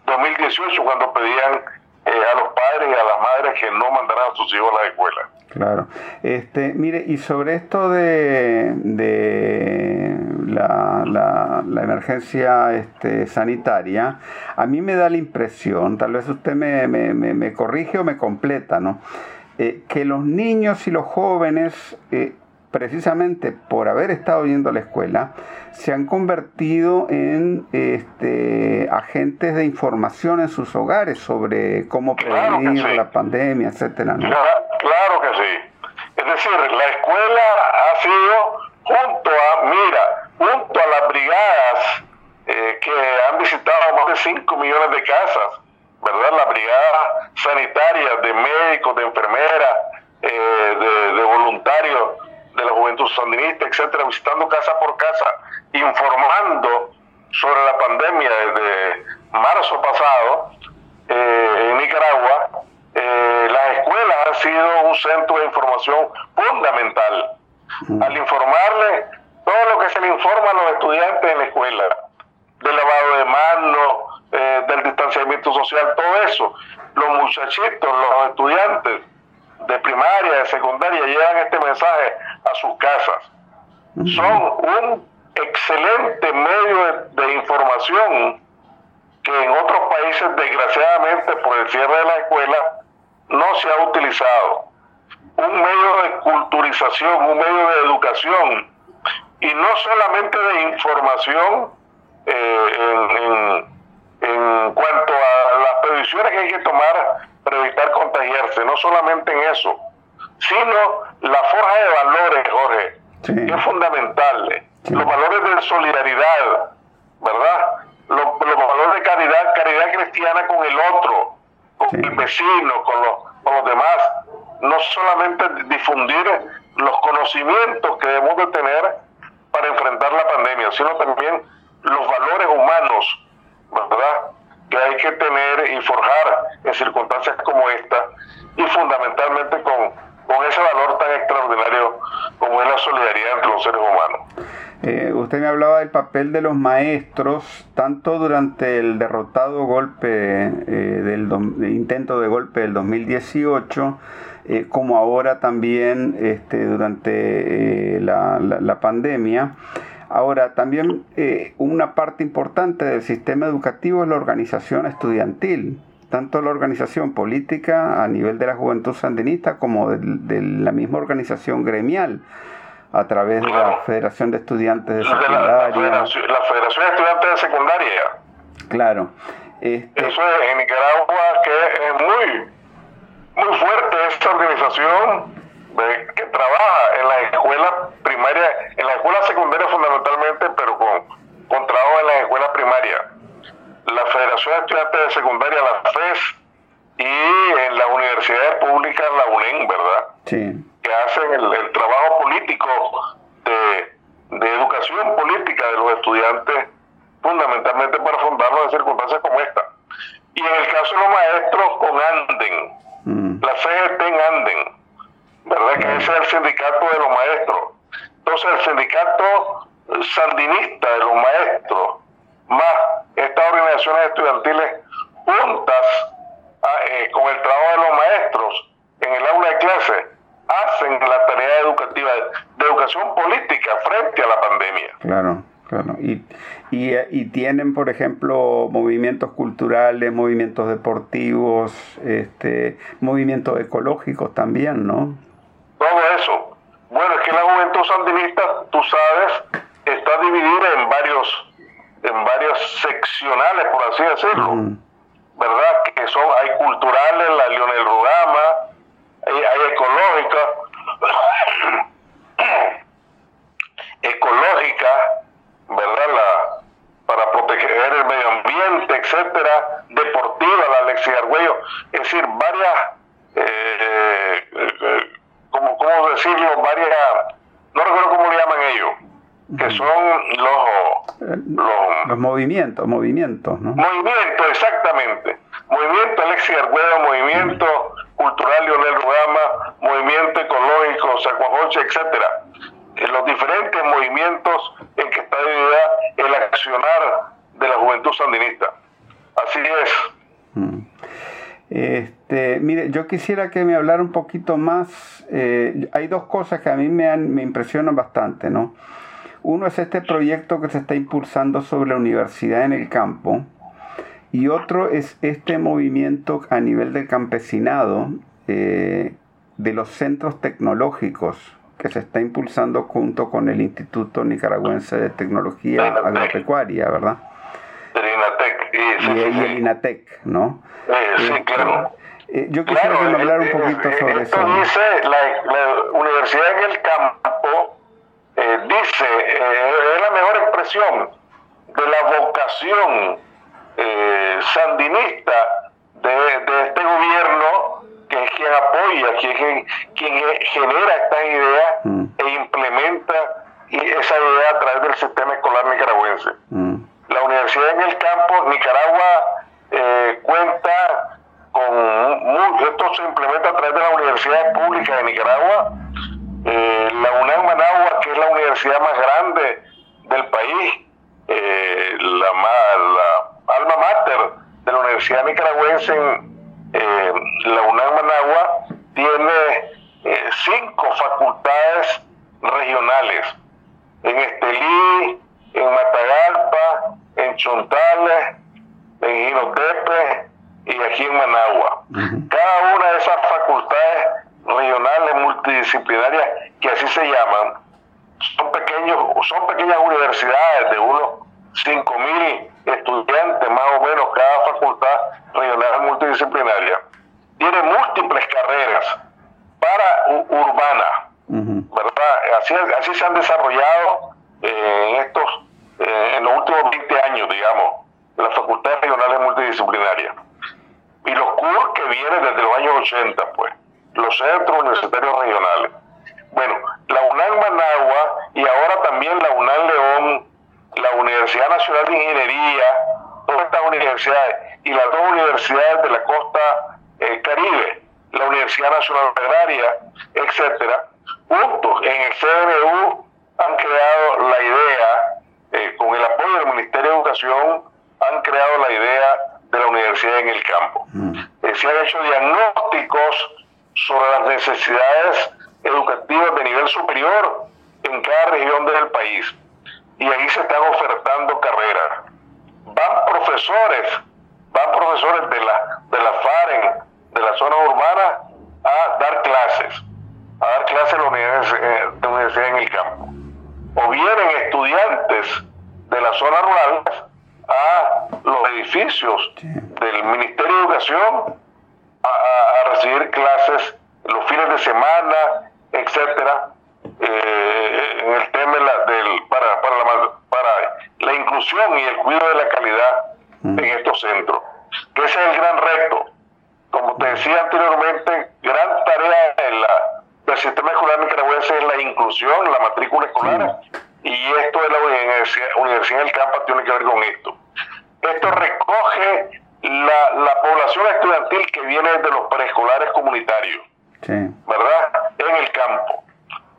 2018 cuando pedían eh, a los padres y a las madres que no mandaran a sus hijos a la escuela. Claro. Este, mire, y sobre esto de, de la, la, emergencia este, sanitaria, a mí me da la impresión, tal vez usted me, me, me, corrige o me completa, ¿no? Eh, que los niños y los jóvenes eh, precisamente por haber estado yendo a la escuela, se han convertido en este, agentes de información en sus hogares sobre cómo prevenir la pandemia, etcétera. Claro, que sí. Es decir, la escuela ha sido junto a, mira, junto a las brigadas eh, que han visitado más de 5 millones de casas, ¿verdad? Las brigadas sanitarias de médicos, de enfermeras, eh, de, de voluntarios de la juventud sandinista, etcétera, visitando casa por casa, informando sobre la pandemia desde marzo pasado eh, en Nicaragua, eh, las escuelas han sido un centro de información fundamental. Al informarle todo lo que se le informa a los estudiantes en la escuela, del lavado de manos, eh, del distanciamiento social, todo eso, los muchachitos, los estudiantes, de primaria, de secundaria, llevan este mensaje a sus casas. Son un excelente medio de, información que en otros países, desgraciadamente, por el cierre de la escuela, no se ha utilizado. Un medio de culturización, un medio de educación, y no solamente de información eh, en, en, cuanto a las previsiones que hay que tomar para evitar contagiarse, no solamente en eso, sino la forja de valores, Jorge, que es fundamental. Los valores de solidaridad, ¿verdad? Los, valores de caridad, caridad cristiana con el otro, con el vecino, con los, con los demás. No solamente difundir los conocimientos que debemos de tener para enfrentar la pandemia, sino también los valores humanos. Tener y forjar en circunstancias como esta y fundamentalmente con, con ese valor tan extraordinario como es la solidaridad entre los seres humanos. Eh, usted me hablaba del papel de los maestros, tanto durante el derrotado golpe eh, del intento de golpe del 2018, eh, como ahora también este, durante la, pandemia. Ahora, también una parte importante del sistema educativo es la organización estudiantil tanto la organización política a nivel de la juventud sandinista como de la misma organización gremial a través de la Federación de Estudiantes de Secundaria. La, Federación, de Estudiantes de Secundaria. Claro. Este, Eso es en Nicaragua que es muy, muy fuerte esta organización que trabaja en la escuela primaria, en la escuela secundaria fundamentalmente, pero con, con trabajo en la escuela primaria. La Federación de Estudiantes de Secundaria, la FES, y en las universidades públicas, la UNEN, ¿verdad? Sí que hacen el, trabajo político de, educación política de los estudiantes, fundamentalmente para fundarlos en circunstancias como esta. Y en el caso de los maestros, con Anden, mm. la CGT en Anden, ¿verdad? Que ese es el sindicato de los maestros. Entonces, el sindicato sandinista de los maestros, más estas organizaciones estudiantiles juntas ah, eh, con el trabajo de los maestros en el aula de clase, hacen la tarea educativa, de educación política frente a la pandemia. Claro, claro. Y, y, tienen, por ejemplo, movimientos culturales, movimientos deportivos, este, movimientos ecológicos también, ¿no? Todo eso. Bueno, es que la juventud sandinista, tú sabes, está dividida en varios, en varios seccionales, por así decirlo. ¿Verdad? Que son, hay culturales, la Lionel Rugama, hay, ecológica, ecológica, ¿verdad? La, para proteger el medio ambiente, etcétera, deportiva, la Alexia Argüello, es decir, varias, eh, eh, como, ¿cómo decirlo? Varias, no recuerdo cómo le llaman ellos, que son los, los, los movimientos, movimientos, ¿no? Movimientos, exactamente. Movimiento Alexia Argüello, movimiento cultural Leonel Rugama, movimiento ecológico, Sacuajoche, etcétera. En los diferentes movimientos en que está dividida el accionar de la juventud sandinista. Así es. Mm. Este, mire, yo quisiera que me hablara un poquito más. Eh, hay dos cosas que a mí me, me impresionan bastante, ¿no? Uno es este proyecto que se está impulsando sobre la universidad en el campo, y otro es este movimiento a nivel del campesinado eh, de los centros tecnológicos que se está impulsando junto con el Instituto Nicaragüense de Tecnología Agropecuaria, ¿verdad? Y, el INATEC, ¿no? sí, este, claro. Eh, yo quisiera que me hablara un poquito sobre esto eso. dice, la, la, universidad en el campo, eh, es la mejor expresión de la vocación eh, sandinista de, este gobierno, que es quien apoya, quien, quien genera esta idea mm. e implementa esa idea a través del sistema escolar nicaragüense. Mm. La universidad en el campo, Nicaragua eh, cuenta con, esto se implementa a través de la Universidad Pública de Nicaragua, eh, la universidad más grande del país, eh, la, la alma mater de la Universidad Nicaragüense en eh, la UNAM Managua, tiene eh, cinco facultades regionales, en Estelí, en Matagalpa, en Chontales, en Ginotepe y aquí en Managua. Cada una de esas facultades regionales multidisciplinarias, que así se llaman, son pequeños, son pequeñas universidades de unos 5.000 estudiantes más o menos cada facultad regional multidisciplinaria. Tiene múltiples carreras para urbana, ¿verdad? Así, así se han desarrollado eh, en estos, eh, en los últimos 20 años, digamos, las facultades regionales multidisciplinarias. Y los CUR que vienen desde los años 80, pues, los centros universitarios regionales. Bueno, la UNAM Managua y ahora también la UNAM León, la Universidad Nacional de Ingeniería, todas estas universidades y las dos universidades de la costa eh, caribe, la Universidad Nacional Agraria, etcétera, juntos en el CNU han creado la idea, eh, con el apoyo del Ministerio de Educación, han creado la idea de la universidad en el campo. Mm. Eh, se han hecho diagnósticos sobre las necesidades educativas de nivel superior en cada región del país. Y ahí se están ofertando carreras. Van profesores, van profesores de la, de la FAREN, de la zona urbana, a dar clases, a dar clases en la universidad, de universidad en el campo. O vienen estudiantes de la zona rural a los edificios del Ministerio de Educación a, recibir clases los fines de semana, etcétera, eh, en el tema del, para, para, la, para la inclusión y el cuidado de la calidad mm. en estos centros. Que ese es el gran reto. Como te decía anteriormente, gran tarea en la, del sistema escolar nicaragüense es la inclusión, la matrícula escolar, y esto de la universidad, universidad del campo tiene que ver con esto. Esto recoge la, la población estudiantil que viene de los preescolares comunitarios, ¿verdad? En el campo.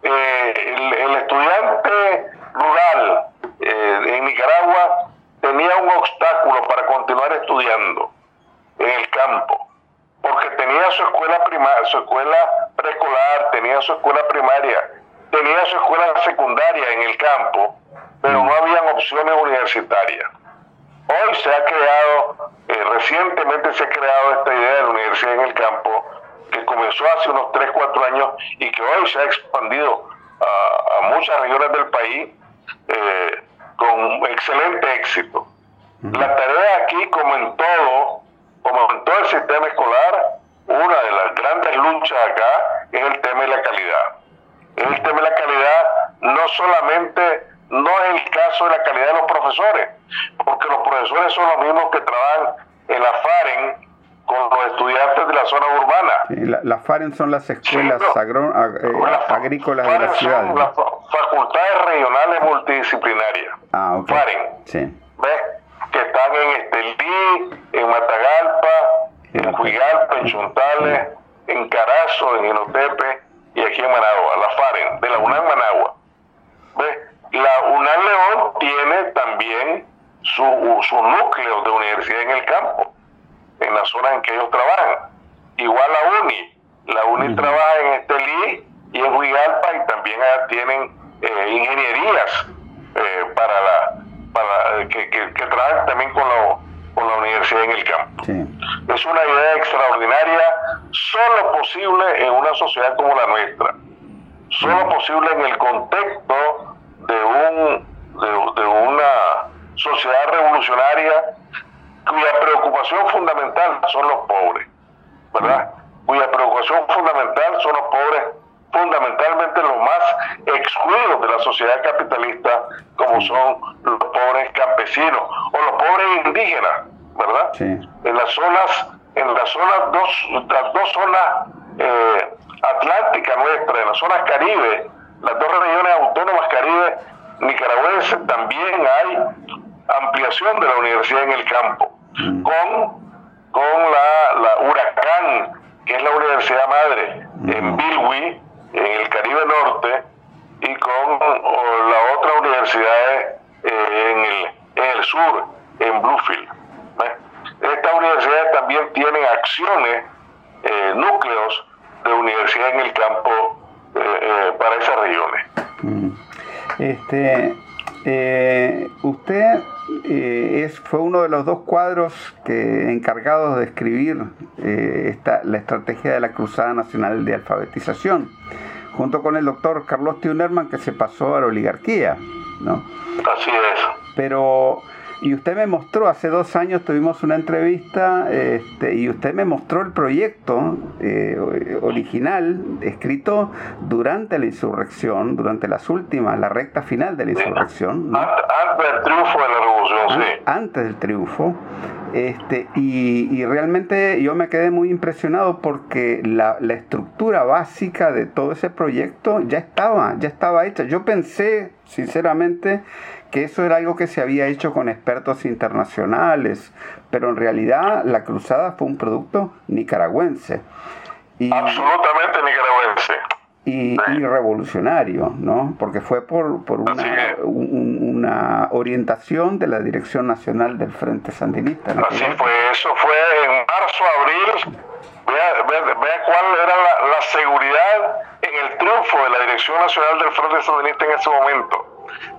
Eh, el, estudiante rural eh, en Nicaragua tenía un obstáculo para continuar estudiando en el campo, porque tenía su escuela primaria, su escuela preescolar, tenía su escuela primaria, tenía su escuela secundaria en el campo, pero no habían opciones universitarias. Hoy se ha creado, eh, recientemente se ha creado esta idea de la universidad en el campo, que comenzó hace unos 3, 4 años y que hoy se ha expandido a, muchas regiones del país eh, con excelente éxito. La tarea aquí, como en todo, como en todo el sistema escolar, una de las grandes luchas acá es el tema de la calidad. El tema de la calidad no solamente no es el caso de la calidad de los profesores, porque los profesores son los mismos que trabajan en la FAREN con los estudiantes de la zona urbana. las FAREN son las escuelas eh, agrícolas de la ciudad. Son las facultades regionales multidisciplinarias. Ah, FAREN. Sí. ¿Ves? Que están en Estelí, en Matagalpa, en Cuigalpa, en Chuntales, en Carazo, en Inotepe y aquí en Managua, la FAREN, de la UNAM Managua. ¿Ves? La UNAM León tiene también su, su núcleo de universidad en el campo, en la zona en que ellos trabajan. Igual la UNI. La UNI trabaja en Estelí y en Huigalpa y también tienen eh, ingenierías eh, para la para que, que, trabajan también con la, con la universidad en el campo. Es una idea extraordinaria, solo posible en una sociedad como la nuestra, solo posible en el contexto de, un, de, una sociedad revolucionaria cuya preocupación fundamental son los pobres, ¿verdad? Cuya preocupación fundamental son los pobres, fundamentalmente los más excluidos de la sociedad capitalista, como son los pobres campesinos o los pobres indígenas, ¿verdad? En las zonas, en las zonas dos, las dos zonas eh, atlánticas nuestras, en las zonas caribe, las dos regiones autónomas caribe nicaragüenses, también hay ampliación de la universidad en el campo, mm. con, con la, la Huracán, que es la universidad madre, en. Bilwi, en el Caribe Norte, y con la otra universidad eh, en, el, en el sur, en Bluefield. Estas universidades también tienen acciones, eh, núcleos de universidad en el campo eh, para esas regiones. Este, usted eh, es, fue uno de los dos cuadros que encargados de escribir eh, la estrategia de la Cruzada Nacional de Alfabetización, junto con el doctor Carlos Tiunerman, que se pasó a la oligarquía. ¿no? Así es. Pero y usted me mostró, hace dos años tuvimos una entrevista este, y usted me mostró el proyecto eh, original escrito durante la insurrección, durante las últimas, la recta final de la insurrección. Antes del triunfo de la revolución, sí. Antes del triunfo. Este, y, realmente yo me quedé muy impresionado porque la, la, estructura básica de todo ese proyecto ya estaba, ya estaba hecha. Yo pensé, sinceramente, que eso era algo que se había hecho con expertos internacionales, pero en realidad la cruzada fue un producto nicaragüense. Y, Absolutamente nicaragüense. Y, revolucionario, ¿no? Porque fue por, por una, una, orientación de la Dirección Nacional del Frente Sandinista. Así fue, eso fue en marzo, abril. Vea, vea, cuál era la, la seguridad en el triunfo de la Dirección Nacional del Frente Sandinista en ese momento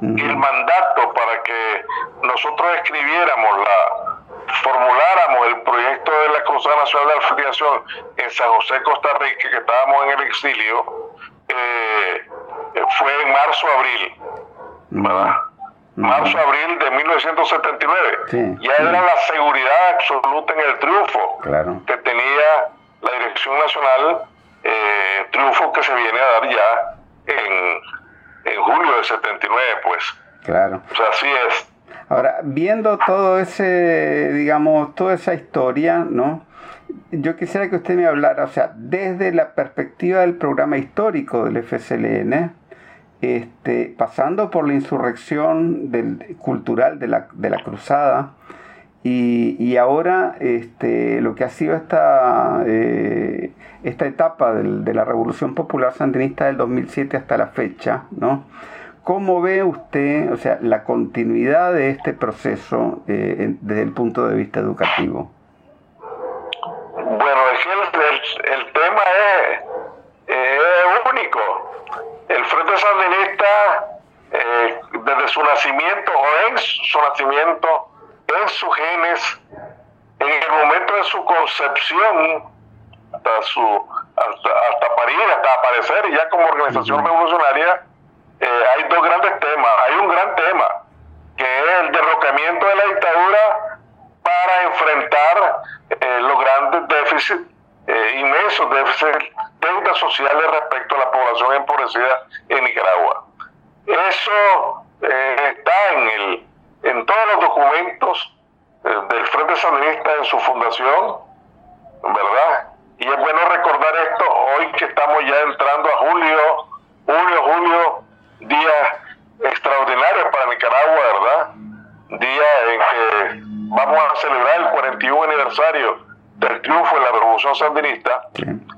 el mandato para que nosotros escribiéramos la formuláramos el proyecto de la Cruzada Nacional de Alfabetización en San José, Costa Rica, que estábamos en el exilio, eh, fue en marzo-abril, ¿verdad? Marzo-abril de 1979. ya era la seguridad absoluta en el triunfo. Que tenía la Dirección Nacional, eh, triunfo que se viene a dar ya en en julio del 79, pues. Claro. O sea, así es. Ahora, viendo todo ese, digamos, toda esa historia, ¿no? Yo quisiera que usted me hablara, o sea, desde la perspectiva del programa histórico del FSLN, este, pasando por la insurrección del, cultural de la, de la cruzada, y, y, ahora este, lo que ha sido esta, eh, esta etapa del, de la Revolución Popular Sandinista del 2007 hasta la fecha, ¿no? ¿Cómo ve usted, o sea, la continuidad de este proceso eh, desde el punto de vista educativo? Bueno, es que el, tema es, único. El Frente Sandinista, eh, desde su nacimiento o en su nacimiento, en sus genes, en el momento de su concepción, hasta su hasta, hasta parir, hasta aparecer ya como organización revolucionaria, eh, hay dos grandes temas. Hay un gran tema, que es el derrocamiento de la dictadura para enfrentar eh, los grandes déficits, eh, inmensos déficits, deudas sociales respecto a la población empobrecida en Nicaragua. Eso está en el en todos los documentos eh, del Frente Sandinista en su fundación, ¿verdad? Y es bueno recordar esto hoy que estamos ya entrando a julio, julio, julio, día extraordinario para Nicaragua, ¿verdad? Día en que vamos a celebrar el 41 aniversario del triunfo de la Revolución Sandinista.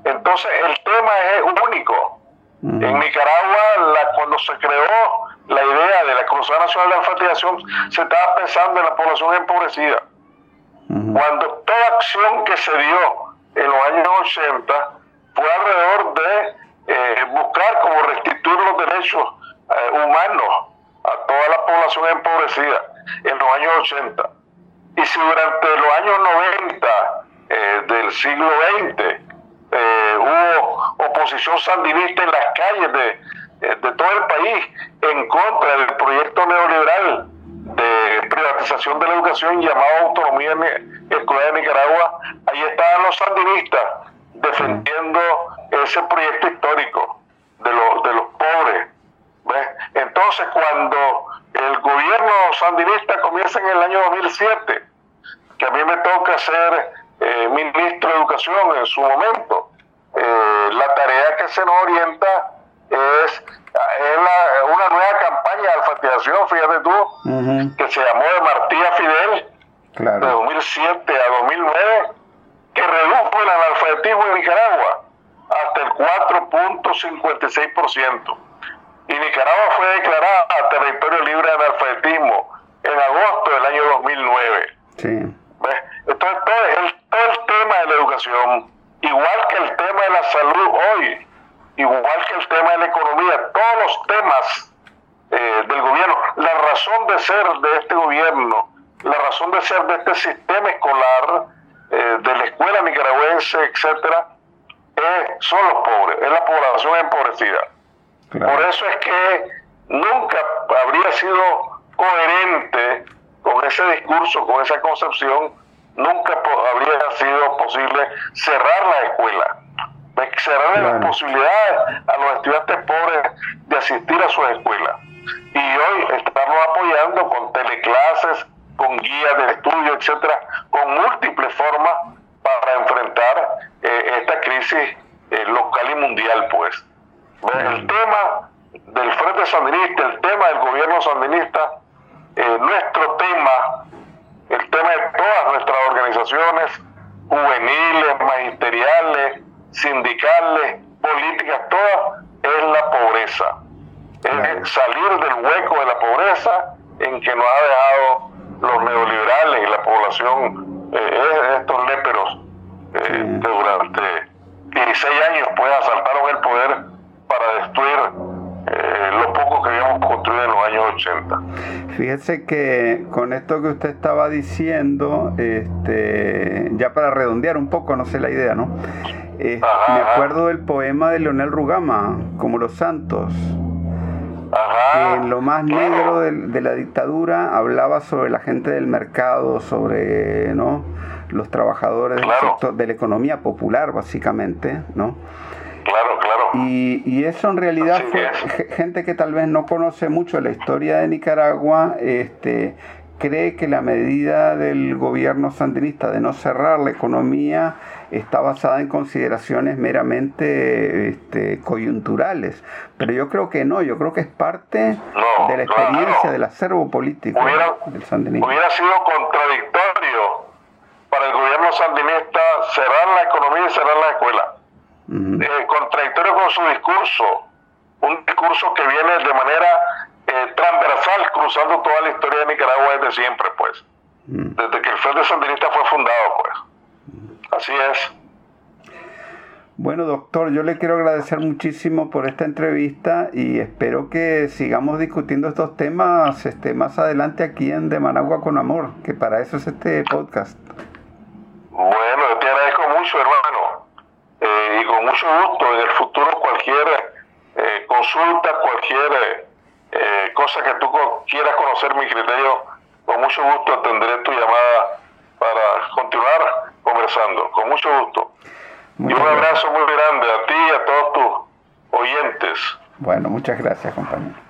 Entonces el tema es único. En Nicaragua, la, cuando se creó la idea de la Cruzada Nacional de Alfabetización, se estaba pensando en la población empobrecida. Cuando toda acción que se dio en los años 80 fue alrededor de eh, buscar como restituir los derechos eh, humanos a toda la población empobrecida en los años 80. Y si durante los años 90 eh, del siglo XX hubo oposición sandinista en las calles de, de todo el país en contra del proyecto neoliberal de privatización de la educación llamado Autonomía Escolar de Nicaragua, ahí estaban los sandinistas defendiendo ese proyecto histórico de los, de los pobres. Entonces, cuando el gobierno sandinista comienza en el año 2007, que a mí me toca ser eh, ministro de Educación en su momento, eh, la tarea que se nos orienta es es una nueva campaña de alfabetización, fíjate tú, que se llamó de Martía Fidel, de 2007 a 2009, que redujo el analfabetismo en Nicaragua hasta el 4.56%. Y Nicaragua fue declarada territorio libre de analfabetismo en agosto del año 2009. Sí. Entonces, todo el, todo el tema de la educación, igual que el tema de la salud hoy, igual que el tema de la economía, todos los temas eh, del gobierno, la razón de ser de este gobierno, la razón de ser de este sistema escolar, eh, de la escuela nicaragüense, etcétera, son los pobres, es la población empobrecida. Por eso es que nunca habría sido coherente con ese discurso, con esa concepción, nunca habría sido posible cerrar la escuela, cerrar las posibilidades a los estudiantes pobres de asistir a sus escuelas. Y hoy estamos apoyando con teleclases, con guías de estudio, etcétera, con múltiples formas para enfrentar eh, esta crisis eh, local y mundial, pues. El tema del Frente Sandinista, el tema del gobierno sandinista, eh, nuestro tema, el tema de todas nuestras organizaciones juveniles, magisteriales, sindicales, políticas, todas, es la pobreza. Es salir del hueco de la pobreza en que nos ha dejado los neoliberales y la población, eh, estos léperos, eh, que durante 16 años pues asaltaron el poder para destruir eh, lo poco en los años 80. Fíjese que con esto que usted estaba diciendo, este, ya para redondear un poco, no sé la idea, ¿no? me acuerdo del poema de Leonel Rugama, como los santos. en lo más negro de, la dictadura hablaba sobre la gente del mercado, sobre ¿no? los trabajadores del sector, de la economía popular, básicamente, ¿no? Claro, claro. Y, y eso en realidad fue gente que tal vez no conoce mucho la historia de Nicaragua, este, cree que la medida del gobierno sandinista de no cerrar la economía está basada en consideraciones meramente este, coyunturales. Pero yo creo que no, yo creo que es parte de la experiencia del acervo político del sandinismo. Hubiera sido contradictorio para el gobierno sandinista cerrar la economía y cerrar la escuela. Eh, contradictorio con su discurso, un discurso que viene de manera eh, transversal cruzando toda la historia de Nicaragua desde siempre, pues. Desde que el Frente Sandinista fue fundado, pues. Así es. Bueno, doctor, yo le quiero agradecer muchísimo por esta entrevista y espero que sigamos discutiendo estos temas este, más adelante aquí en De Managua con Amor, que para eso es este podcast. Bueno, te agradezco mucho, hermano. Y con mucho gusto en el futuro cualquier eh, consulta, cualquier eh, cosa que tú quieras conocer mi criterio, con mucho gusto atenderé tu llamada para continuar conversando, con mucho gusto. y un abrazo muy grande a ti y a todos tus oyentes. Bueno, muchas gracias, compañero.